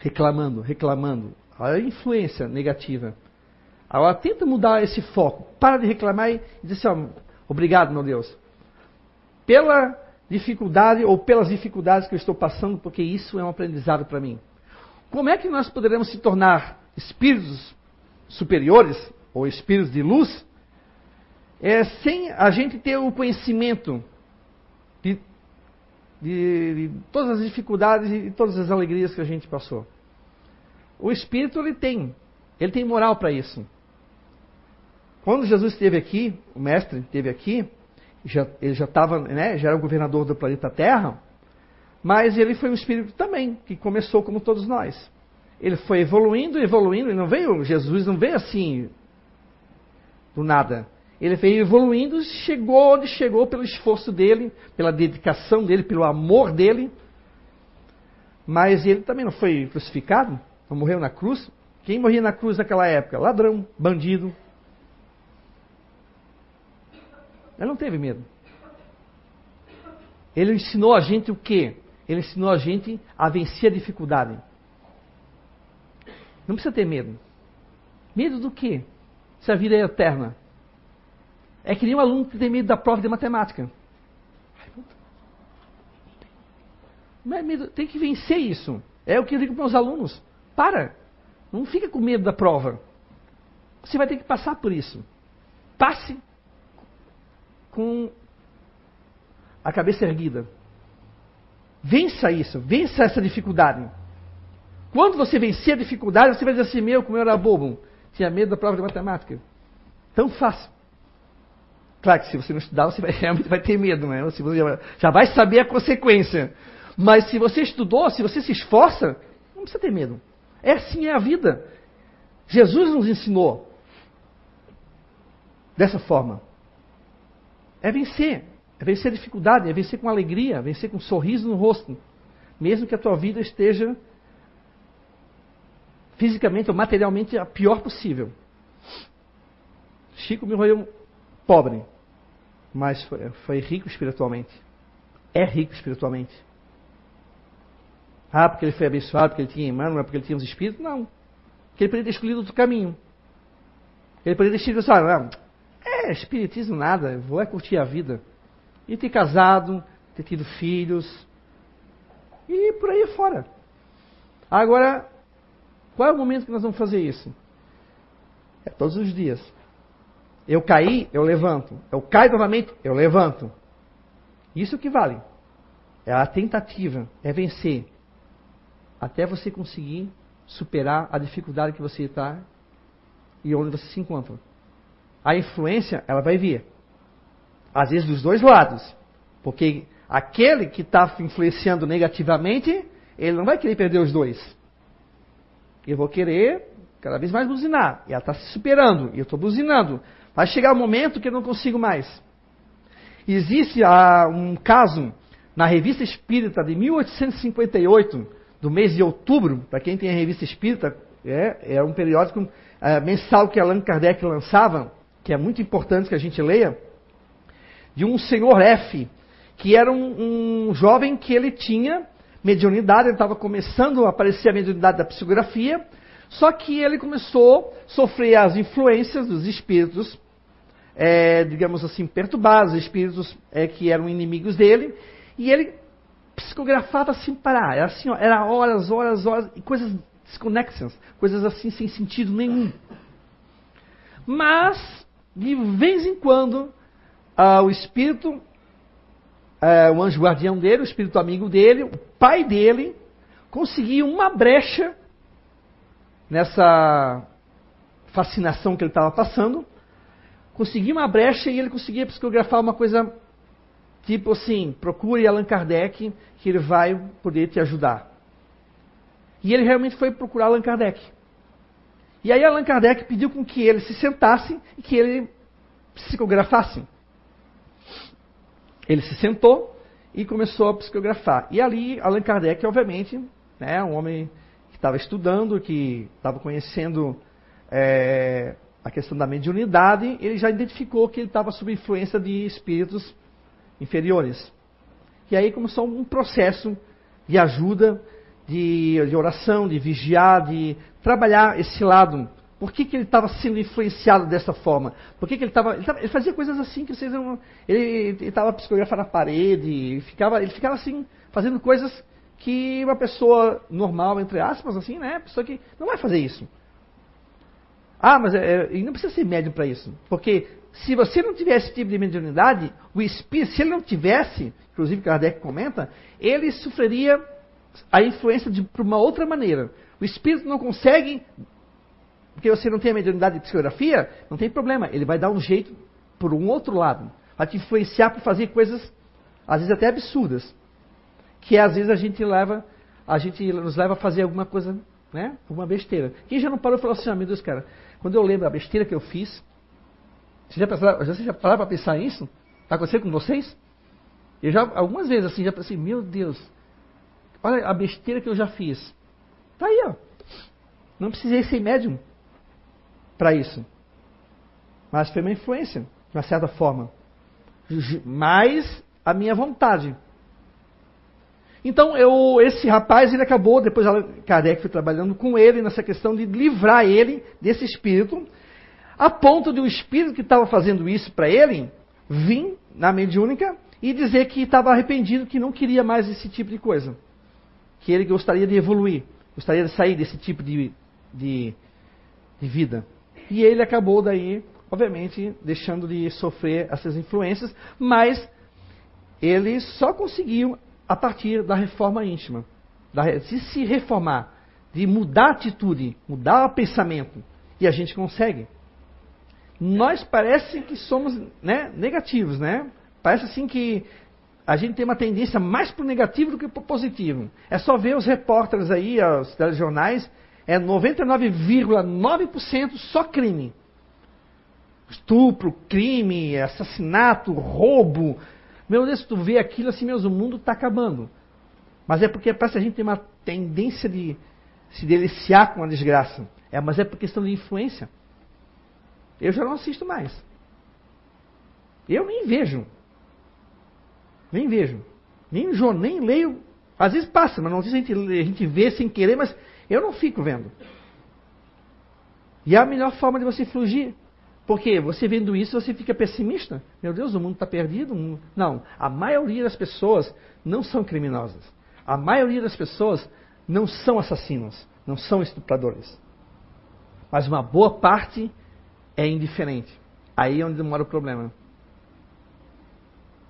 Reclamando, reclamando. A influência negativa. Agora, tenta mudar esse foco. Para de reclamar e diz assim, obrigado, meu Deus. Pela dificuldade ou pelas dificuldades que eu estou passando, porque isso é um aprendizado para mim. Como é que nós poderemos se tornar espíritos superiores ou espíritos de luz é, sem a gente ter o conhecimento de, de, de todas as dificuldades e todas as alegrias que a gente passou? O espírito ele tem, ele tem moral para isso. Quando Jesus esteve aqui, o mestre esteve aqui, já, ele já estava, né, já era o governador do planeta Terra, mas ele foi um espírito também, que começou como todos nós. Ele foi evoluindo, evoluindo, e não veio, Jesus não veio assim, do nada. Ele veio evoluindo, chegou onde chegou pelo esforço dele, pela dedicação dele, pelo amor dele. Mas ele também não foi crucificado, não morreu na cruz. Quem morria na cruz naquela época? Ladrão, bandido, Ele não teve medo. Ele ensinou a gente o quê? Ele ensinou a gente a vencer a dificuldade. Não precisa ter medo. Medo do quê? Se a vida é eterna. É que nem um aluno que tem medo da prova de matemática. Não é medo, tem que vencer isso. É o que eu digo para os alunos. Para. Não fica com medo da prova. Você vai ter que passar por isso. Passe com a cabeça erguida. Vença isso, vença essa dificuldade. Quando você vencer a dificuldade, você vai dizer assim: Meu, como eu era bobo, tinha medo da prova de matemática. Tão fácil. Claro que se você não estudar, você vai, [LAUGHS] realmente vai ter medo, né? Você já vai saber a consequência. Mas se você estudou, se você se esforça, não precisa ter medo. É assim é a vida. Jesus nos ensinou dessa forma. É vencer. É vencer a dificuldade, é vencer com alegria, vencer com um sorriso no rosto. Mesmo que a tua vida esteja fisicamente ou materialmente a pior possível. Chico morreu pobre, mas foi, foi rico espiritualmente. É rico espiritualmente. Ah, porque ele foi abençoado, porque ele tinha irmão, não é porque ele tinha os espíritos? Não. Porque ele poderia ter escolhido outro caminho. Ele poderia ter escolhido assim, ah, é, espiritismo nada, vou é curtir a vida. E ter casado, ter tido filhos. E por aí fora. Agora, qual é o momento que nós vamos fazer isso? É todos os dias. Eu caí, eu levanto. Eu caio novamente, eu levanto. Isso que vale. É a tentativa, é vencer. Até você conseguir superar a dificuldade que você está e onde você se encontra. A influência, ela vai vir. Às vezes dos dois lados. Porque aquele que está influenciando negativamente, ele não vai querer perder os dois. Eu vou querer cada vez mais buzinar. E ela está se superando. E eu estou buzinando. Vai chegar um momento que eu não consigo mais. Existe ah, um caso na Revista Espírita de 1858, do mês de outubro, para quem tem a Revista Espírita, é, é um periódico é, mensal que Allan Kardec lançava, que é muito importante que a gente leia, de um senhor F, que era um, um jovem que ele tinha mediunidade, ele estava começando a aparecer a mediunidade da psicografia, só que ele começou a sofrer as influências dos espíritos, é, digamos assim, perturbados, espíritos é, que eram inimigos dele, e ele psicografava sem parar, era assim, ó, era horas, horas, horas, e coisas desconexas, coisas assim sem sentido nenhum. Mas, de vez em quando, ah, o espírito, ah, o anjo guardião dele, o espírito amigo dele, o pai dele, conseguia uma brecha nessa fascinação que ele estava passando, conseguia uma brecha e ele conseguia psicografar uma coisa tipo assim, procure Allan Kardec que ele vai poder te ajudar. E ele realmente foi procurar Allan Kardec. E aí Allan Kardec pediu com que ele se sentasse e que ele psicografasse. Ele se sentou e começou a psicografar. E ali Allan Kardec, obviamente, né, um homem que estava estudando, que estava conhecendo é, a questão da mediunidade, ele já identificou que ele estava sob influência de espíritos inferiores. E aí começou um processo de ajuda, de, de oração, de vigiar, de trabalhar esse lado. Por que, que ele estava sendo influenciado dessa forma? Por que, que ele estava. Ele, ele, fazia coisas assim que vocês não. Ele estava psicografando na parede, ele ficava, ele ficava assim, fazendo coisas que uma pessoa normal, entre aspas, assim, né? Pessoa que não vai fazer isso. Ah, mas é, é não precisa ser médium para isso. Porque se você não tivesse esse tipo de mediunidade, o espírito, se ele não tivesse, inclusive Kardec comenta, ele sofreria a influência de uma outra maneira. O espírito não consegue, porque você não tem a mediunidade de psicografia, não tem problema, ele vai dar um jeito por um outro lado, vai te influenciar para fazer coisas, às vezes até absurdas, que às vezes a gente leva, a gente nos leva a fazer alguma coisa, né, uma besteira. Quem já não parou e falou assim, ah, meu Deus, cara, quando eu lembro a besteira que eu fiz, você já, pensaram, você já para pensar nisso? Está acontecendo com vocês? Eu já, algumas vezes assim, já pensei, meu Deus, olha a besteira que eu já fiz. Está aí, ó. Não precisei ser médium para isso. Mas foi uma influência, de uma certa forma. Mais a minha vontade. Então, eu, esse rapaz, ele acabou, depois Kardec foi trabalhando com ele nessa questão de livrar ele desse espírito a ponto de o espírito que estava fazendo isso para ele vir na mediúnica e dizer que estava arrependido, que não queria mais esse tipo de coisa. Que ele gostaria de evoluir, gostaria de sair desse tipo de, de, de vida. E ele acabou daí, obviamente, deixando de sofrer essas influências, mas ele só conseguiu a partir da reforma íntima, de se reformar, de mudar a atitude, mudar o pensamento. E a gente consegue nós parece que somos né, negativos, né? Parece assim que a gente tem uma tendência mais para o negativo do que para o positivo. É só ver os repórteres aí, os telejornais, é 99,9% só crime. Estupro, crime, assassinato, roubo. Meu Deus, tu vê aquilo assim mesmo, o mundo está acabando. Mas é porque parece que a gente tem uma tendência de se deliciar com a desgraça. É, mas é por questão de influência. Eu já não assisto mais. Eu nem vejo. Nem vejo. Nem, nem leio. Às vezes passa, mas não sei se a gente, a gente vê sem querer, mas eu não fico vendo. E é a melhor forma de você fugir. Porque você vendo isso, você fica pessimista. Meu Deus, o mundo está perdido. Não, a maioria das pessoas não são criminosas. A maioria das pessoas não são assassinos, não são estupradores. Mas uma boa parte é indiferente. Aí é onde mora o problema.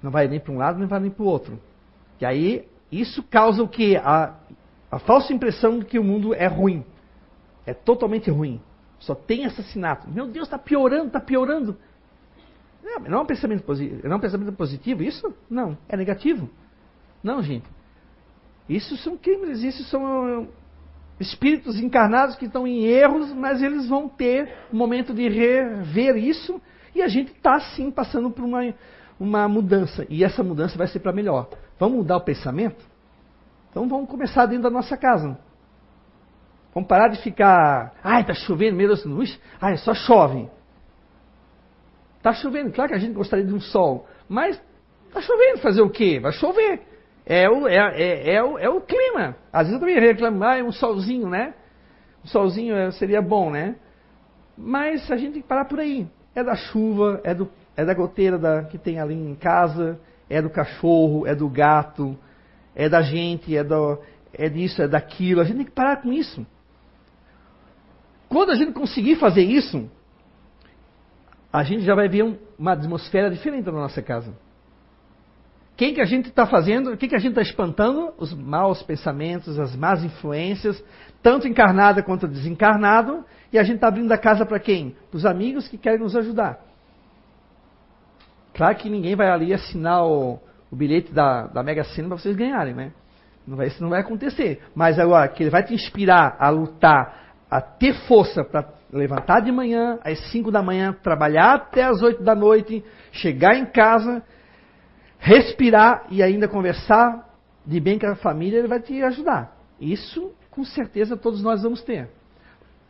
Não vai nem para um lado, nem vai nem para o outro. E aí, isso causa o quê? A, a falsa impressão de que o mundo é ruim. É totalmente ruim. Só tem assassinato. Meu Deus, está piorando, está piorando. Não, não é um pensamento positivo. Não é um pensamento positivo isso? Não, é negativo. Não, gente. Isso são crimes, isso são espíritos encarnados que estão em erros, mas eles vão ter um momento de rever isso e a gente está sim passando por uma, uma mudança. E essa mudança vai ser para melhor. Vamos mudar o pensamento? Então vamos começar dentro da nossa casa. Vamos parar de ficar, ai, está chovendo, meu Deus, luz, ai, só chove. Está chovendo, claro que a gente gostaria de um sol, mas está chovendo, fazer o quê? Vai chover. É o, é, é, é, o, é o clima. Às vezes eu também reclamo, ah, um solzinho, né? Um solzinho é, seria bom, né? Mas a gente tem que parar por aí. É da chuva, é, do, é da goteira da, que tem ali em casa, é do cachorro, é do gato, é da gente, é, do, é disso, é daquilo. A gente tem que parar com isso. Quando a gente conseguir fazer isso, a gente já vai ver um, uma atmosfera diferente na nossa casa. Quem que a gente está fazendo? O que, a gente está espantando? Os maus pensamentos, as más influências, tanto encarnada quanto desencarnado. E a gente está abrindo a casa para quem? Para os amigos que querem nos ajudar. Claro que ninguém vai ali assinar o, o bilhete da, da Mega Sena para vocês ganharem, né? Não vai, isso não vai acontecer. Mas agora, que ele vai te inspirar a lutar, a ter força para levantar de manhã, às 5 da manhã, trabalhar até às 8 da noite, chegar em casa, respirar e ainda conversar de bem com a família, ele vai te ajudar. Isso, com certeza, todos nós vamos ter.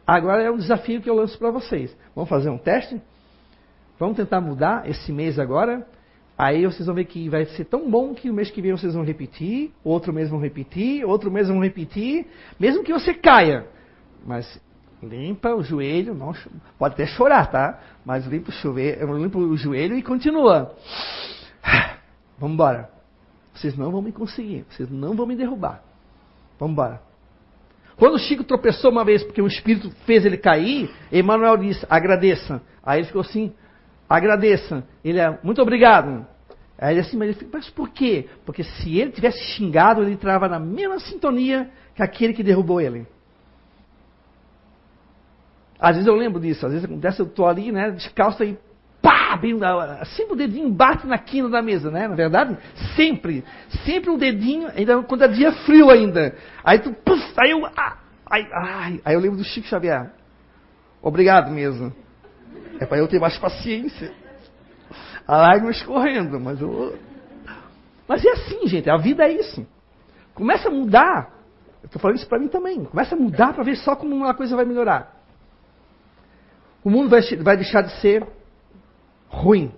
Agora é um desafio que eu lanço para vocês. Vamos fazer um teste? Vamos tentar mudar esse mês agora? Aí vocês vão ver que vai ser tão bom que o mês que vem vocês vão repetir, outro mês vão repetir, outro mês vão repetir, mesmo que você caia. Mas limpa o joelho, não, pode até chorar, tá? Mas limpa o, joelho, limpa o joelho e continua. [SIGHS] Vamos embora. Vocês não vão me conseguir, vocês não vão me derrubar. Vamos embora. Quando o Chico tropeçou uma vez porque o espírito fez ele cair, Emmanuel disse: agradeça. Aí ele ficou assim: agradeça. Ele é, muito obrigado. Aí ele assim, mas, ele, mas por quê? Porque se ele tivesse xingado, ele entrava na mesma sintonia que aquele que derrubou ele. Às vezes eu lembro disso, às vezes acontece, eu estou ali, né, descalço e pá, bem, sempre o dedinho bate na quina da mesa, né, na verdade? Sempre, sempre um dedinho, ainda quando é dia frio ainda. Aí tu, puf, aí eu, ah, ai, aí eu lembro do Chico Xavier. Obrigado mesmo. É para eu ter mais paciência. A lágrima escorrendo, mas eu... Mas é assim, gente, a vida é isso. Começa a mudar. Eu estou falando isso para mim também. Começa a mudar para ver só como uma coisa vai melhorar. O mundo vai, vai deixar de ser ruim,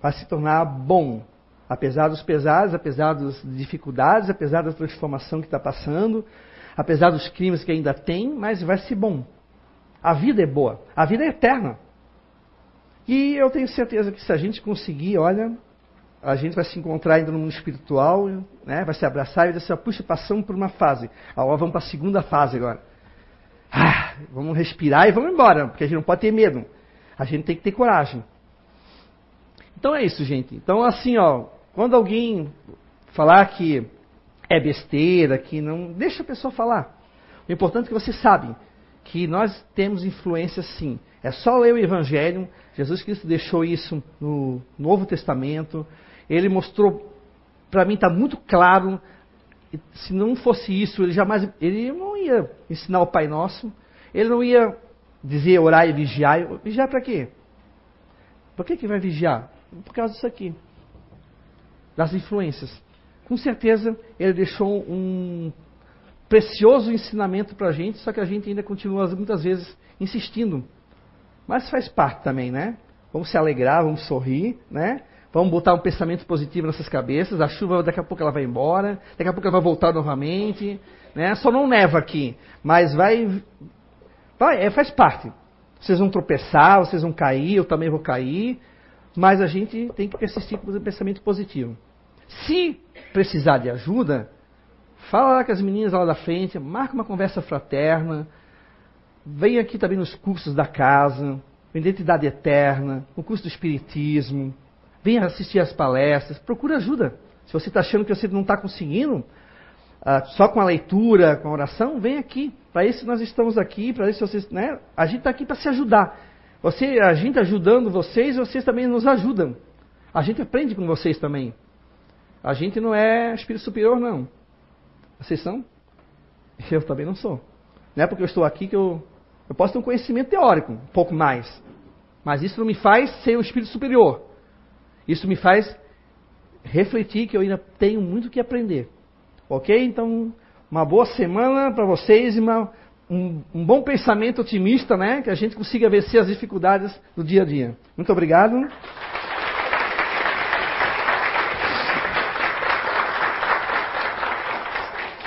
vai se tornar bom. Apesar dos pesares, apesar das dificuldades, apesar da transformação que está passando, apesar dos crimes que ainda tem, mas vai ser bom. A vida é boa, a vida é eterna. E eu tenho certeza que se a gente conseguir, olha, a gente vai se encontrar ainda no mundo espiritual, né? vai se abraçar e vai dizer assim, puxa, passamos por uma fase. Agora vamos para a segunda fase agora. Ah, vamos respirar e vamos embora, porque a gente não pode ter medo. A gente tem que ter coragem. Então é isso, gente. Então, assim, ó, quando alguém falar que é besteira, que não. Deixa a pessoa falar. O importante é que você sabe que nós temos influência sim. É só ler o Evangelho. Jesus Cristo deixou isso no Novo Testamento. Ele mostrou, para mim está muito claro se não fosse isso, ele jamais ele não ia ensinar o Pai Nosso, ele não ia dizer orar e vigiar. Vigiar para quê? Por que, que vai vigiar? Por causa disso aqui. Das influências. Com certeza ele deixou um precioso ensinamento para a gente, só que a gente ainda continua muitas vezes insistindo. Mas faz parte também, né? Vamos se alegrar, vamos sorrir, né? Vamos botar um pensamento positivo nessas cabeças. A chuva daqui a pouco ela vai embora, daqui a pouco ela vai voltar novamente. Né? Só não neva aqui, mas vai. vai é, faz parte. Vocês vão tropeçar, vocês vão cair, eu também vou cair. Mas a gente tem que persistir com o pensamento positivo. Se precisar de ajuda, fala lá com as meninas lá da frente, marca uma conversa fraterna. Vem aqui também nos cursos da casa. identidade eterna, o curso do Espiritismo. Venha assistir as palestras, procura ajuda. Se você está achando que você não está conseguindo, ah, só com a leitura, com a oração, vem aqui. Para isso nós estamos aqui, para isso vocês, né? A gente está aqui para se ajudar. Você, a gente ajudando vocês, vocês também nos ajudam. A gente aprende com vocês também. A gente não é espírito superior, não. Vocês são? Eu também não sou. Não é porque eu estou aqui que eu, eu posso ter um conhecimento teórico, um pouco mais. Mas isso não me faz ser um espírito superior. Isso me faz refletir que eu ainda tenho muito que aprender. Ok? Então, uma boa semana para vocês e uma, um, um, bom pensamento otimista, né? Que a gente consiga vencer as dificuldades do dia a dia. Muito obrigado.